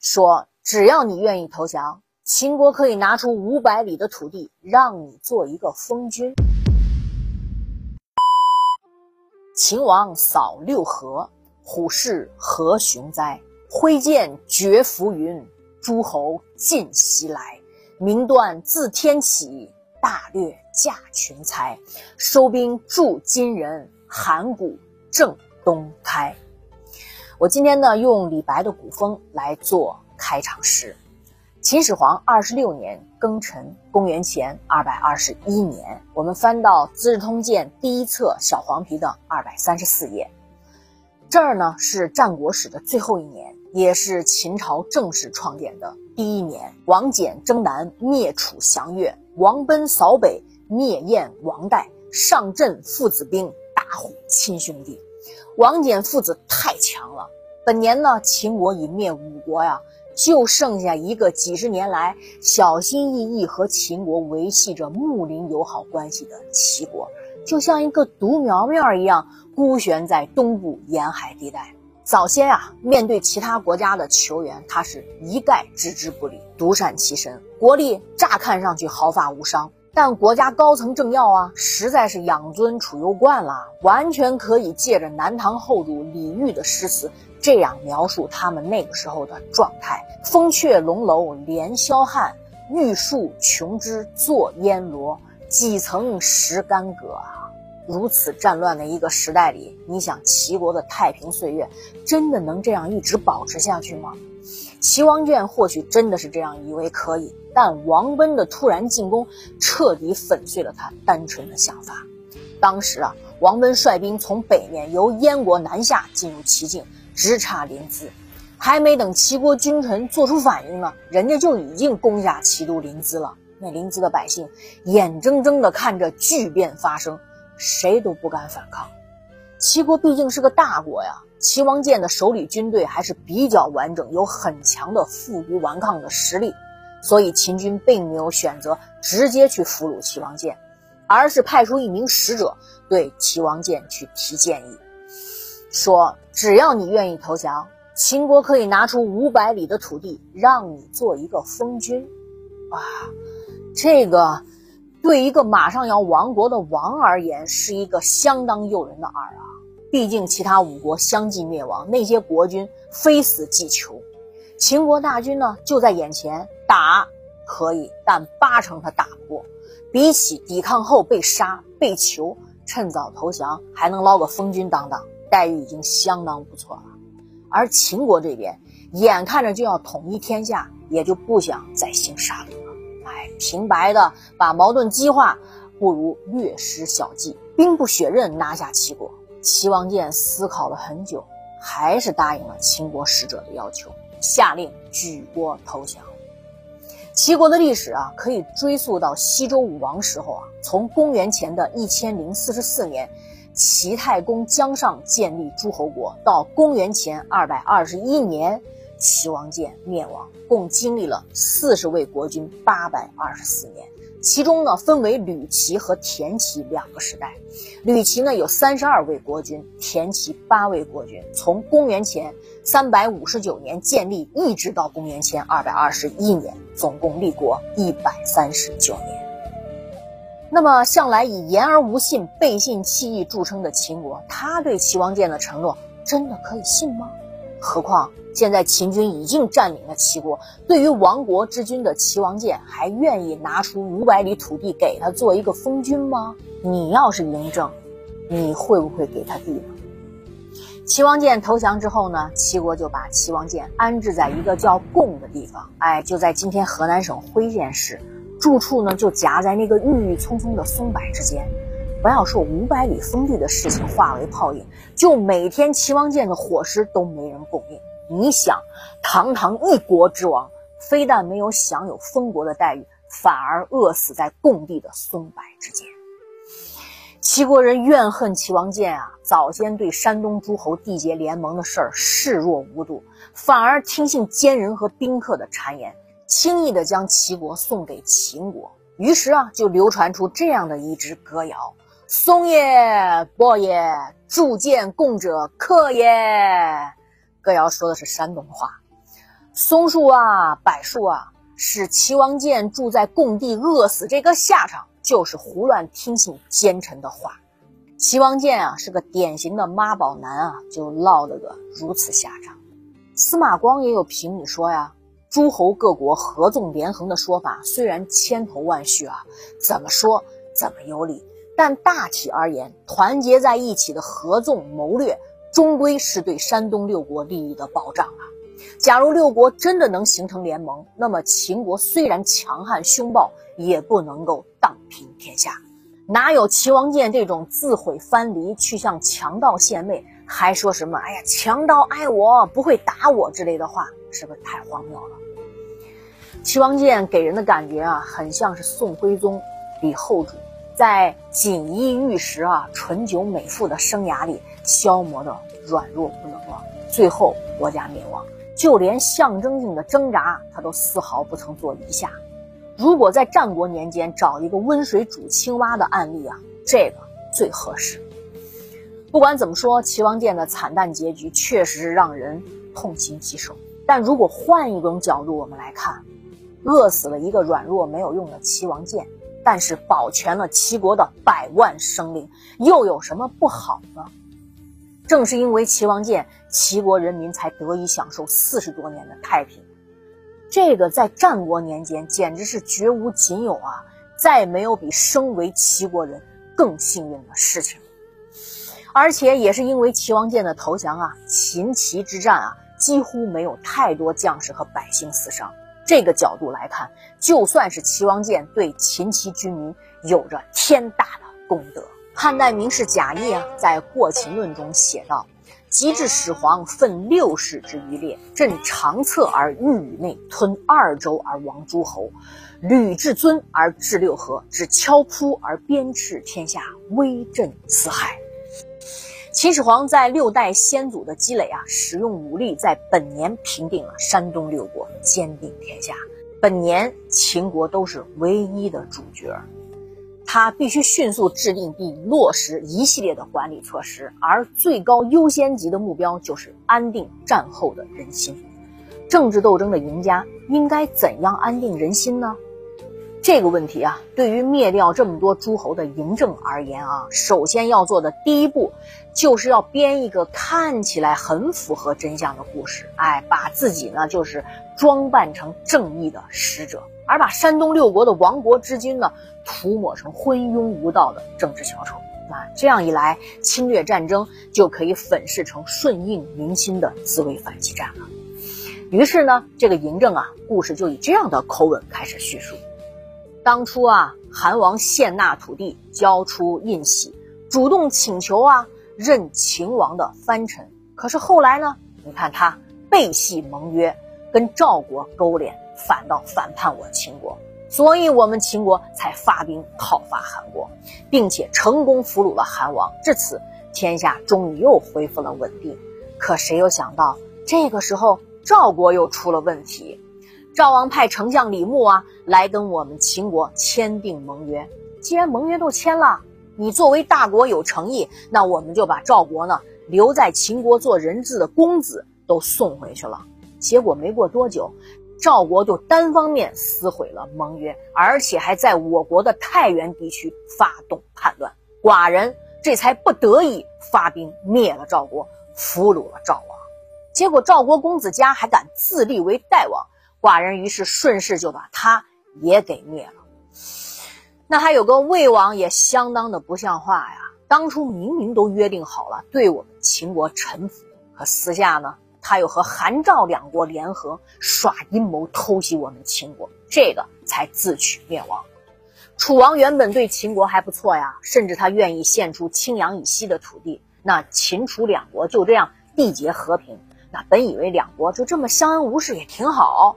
说只要你愿意投降，秦国可以拿出五百里的土地让你做一个封君。秦王扫六合，虎视何雄哉？挥剑绝浮云，诸侯尽西来。名断自天起，大略驾群才。收兵助金人，函谷正东开。我今天呢，用李白的古风来做开场诗。秦始皇二十六年庚辰，公元前二百二十一年，我们翻到《资治通鉴》第一册小黄皮的二百三十四页。这儿呢是战国史的最后一年，也是秦朝正式创建的第一年。王翦征南，灭楚降越；王奔扫北，灭燕王代。上阵父子兵，打虎亲兄弟。王翦父子太强了。本年呢，秦国已灭五国呀。就剩下一个几十年来小心翼翼和秦国维系着睦邻友好关系的齐国，就像一个独苗苗一样孤悬在东部沿海地带。早先啊，面对其他国家的求援，他是一概置之不理，独善其身，国力乍看上去毫发无伤。但国家高层政要啊，实在是养尊处优惯了，完全可以借着南唐后主李煜的诗词。这样描述他们那个时候的状态：风雀龙楼连霄汉，玉树琼枝作烟罗。几层石干戈啊！如此战乱的一个时代里，你想齐国的太平岁月真的能这样一直保持下去吗？齐王建或许真的是这样以为可以，但王奔的突然进攻彻底粉碎了他单纯的想法。当时啊，王奔率兵从北面由燕国南下进入齐境。直插临淄，还没等齐国君臣做出反应呢，人家就已经攻下齐都临淄了。那临淄的百姓眼睁睁地看着巨变发生，谁都不敢反抗。齐国毕竟是个大国呀，齐王建的手里军队还是比较完整，有很强的负隅顽抗的实力，所以秦军并没有选择直接去俘虏齐王建，而是派出一名使者对齐王建去提建议。说，只要你愿意投降，秦国可以拿出五百里的土地让你做一个封君。啊，这个对一个马上要亡国的王而言，是一个相当诱人的饵啊！毕竟其他五国相继灭亡，那些国君非死即囚，秦国大军呢就在眼前，打可以，但八成他打不过。比起抵抗后被杀被囚，趁早投降还能捞个封君当当。待遇已经相当不错了，而秦国这边眼看着就要统一天下，也就不想再兴杀戮了。哎，平白的把矛盾激化，不如略施小计，兵不血刃拿下齐国。齐王建思考了很久，还是答应了秦国使者的要求，下令举国投降。齐国的历史啊，可以追溯到西周武王时候啊，从公元前的一千零四十四年。齐太公姜尚建立诸侯国，到公元前二百二十一年，齐王建灭亡，共经历了四十位国君，八百二十四年。其中呢，分为吕齐和田齐两个时代。吕齐呢有三十二位国君，田齐八位国君。从公元前三百五十九年建立，一直到公元前二百二十一年，总共立国一百三十九年。那么，向来以言而无信、背信弃义著称的秦国，他对齐王建的承诺真的可以信吗？何况现在秦军已经占领了齐国，对于亡国之君的齐王建，还愿意拿出五百里土地给他做一个封君吗？你要是嬴政，你会不会给他地呢？齐王建投降之后呢，齐国就把齐王建安置在一个叫贡的地方，哎，就在今天河南省辉县市。住处呢，就夹在那个郁郁葱葱的松柏之间。不要说五百里封地的事情化为泡影，就每天齐王建的伙食都没人供应。你想，堂堂一国之王，非但没有享有封国的待遇，反而饿死在供地的松柏之间。齐国人怨恨齐王建啊，早先对山东诸侯缔结联盟的事儿视若无睹，反而听信奸人和宾客的谗言。轻易的将齐国送给秦国，于是啊，就流传出这样的一支歌谣：“松也，伯也，铸剑共者克也。”歌谣说的是山东话。松树啊，柏树啊，使齐王建住在贡地饿死，这个下场就是胡乱听信奸臣的话。齐王建啊，是个典型的妈宝男啊，就落了个如此下场。司马光也有评语说呀，诸侯各国合纵连横的说法虽然千头万绪啊，怎么说怎么有理，但大体而言，团结在一起的合纵谋略，终归是对山东六国利益的保障啊。假如六国真的能形成联盟，那么秦国虽然强悍凶暴，也不能够荡平天下。哪有齐王建这种自毁藩篱去向强盗献媚，还说什么“哎呀，强盗爱我，不会打我”之类的话，是不是太荒谬了？齐王建给人的感觉啊，很像是宋徽宗、李后主在锦衣玉食啊、醇酒美妇的生涯里消磨的软弱不能了，最后国家灭亡，就连象征性的挣扎，他都丝毫不曾做一下。如果在战国年间找一个温水煮青蛙的案例啊，这个最合适。不管怎么说，齐王建的惨淡结局确实让人痛心疾首。但如果换一种角度，我们来看，饿死了一个软弱没有用的齐王建，但是保全了齐国的百万生灵，又有什么不好呢？正是因为齐王建，齐国人民才得以享受四十多年的太平。这个在战国年间简直是绝无仅有啊！再没有比身为齐国人更幸运的事情。而且也是因为齐王建的投降啊，秦齐之战啊，几乎没有太多将士和百姓死伤。这个角度来看，就算是齐王建对秦齐军民有着天大的功德。汉代名士贾谊啊，在《过秦论》中写道。及至始皇奋六世之余烈，朕长策而御宇内，吞二州而亡诸侯，履至尊而治六合，指敲扑而鞭笞天下，威震四海。秦始皇在六代先祖的积累啊，使用武力，在本年平定了山东六国，兼并天下。本年秦国都是唯一的主角。他必须迅速制定并落实一系列的管理措施，而最高优先级的目标就是安定战后的人心。政治斗争的赢家应该怎样安定人心呢？这个问题啊，对于灭掉这么多诸侯的嬴政而言啊，首先要做的第一步，就是要编一个看起来很符合真相的故事，哎，把自己呢就是装扮成正义的使者。而把山东六国的亡国之君呢，涂抹成昏庸无道的政治小丑，啊，这样一来，侵略战争就可以粉饰成顺应民心的自卫反击战了。于是呢，这个嬴政啊，故事就以这样的口吻开始叙述：当初啊，韩王献纳土地，交出印玺，主动请求啊，任秦王的藩臣。可是后来呢，你看他背弃盟约，跟赵国勾连。反倒反叛我秦国，所以我们秦国才发兵讨伐韩国，并且成功俘虏了韩王。至此，天下终于又恢复了稳定。可谁又想到，这个时候赵国又出了问题？赵王派丞相李牧啊来跟我们秦国签订盟约。既然盟约都签了，你作为大国有诚意，那我们就把赵国呢留在秦国做人质的公子都送回去了。结果没过多久。赵国就单方面撕毁了盟约，而且还在我国的太原地区发动叛乱，寡人这才不得已发兵灭了赵国，俘虏了赵王。结果赵国公子嘉还敢自立为代王，寡人于是顺势就把他也给灭了。那还有个魏王也相当的不像话呀，当初明明都约定好了对我们秦国臣服，可私下呢？他又和韩赵两国联合耍阴谋偷袭我们秦国，这个才自取灭亡。楚王原本对秦国还不错呀，甚至他愿意献出青阳以西的土地，那秦楚两国就这样缔结和平。那本以为两国就这么相安无事也挺好，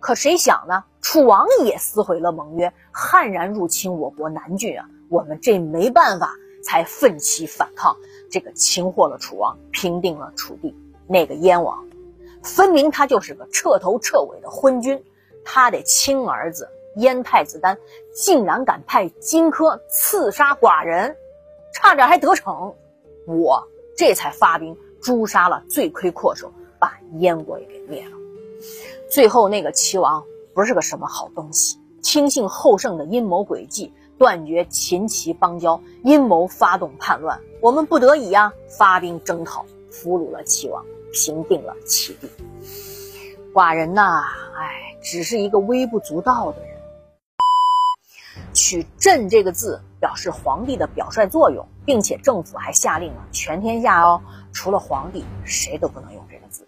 可谁想呢？楚王也撕毁了盟约，悍然入侵我国南郡啊！我们这没办法，才奋起反抗，这个擒获了楚王，平定了楚地。那个燕王，分明他就是个彻头彻尾的昏君。他的亲儿子燕太子丹，竟然敢派荆轲刺杀寡人，差点还得逞。我这才发兵诛杀了罪魁祸首，把燕国也给灭了。最后那个齐王不是个什么好东西，听信后胜的阴谋诡计，断绝秦齐邦交，阴谋发动叛乱。我们不得已呀，发兵征讨，俘虏了齐王，平定了齐地。寡人呐，哎，只是一个微不足道的人。取“朕”这个字，表示皇帝的表率作用，并且政府还下令了，全天下哦，除了皇帝，谁都不能用这个字。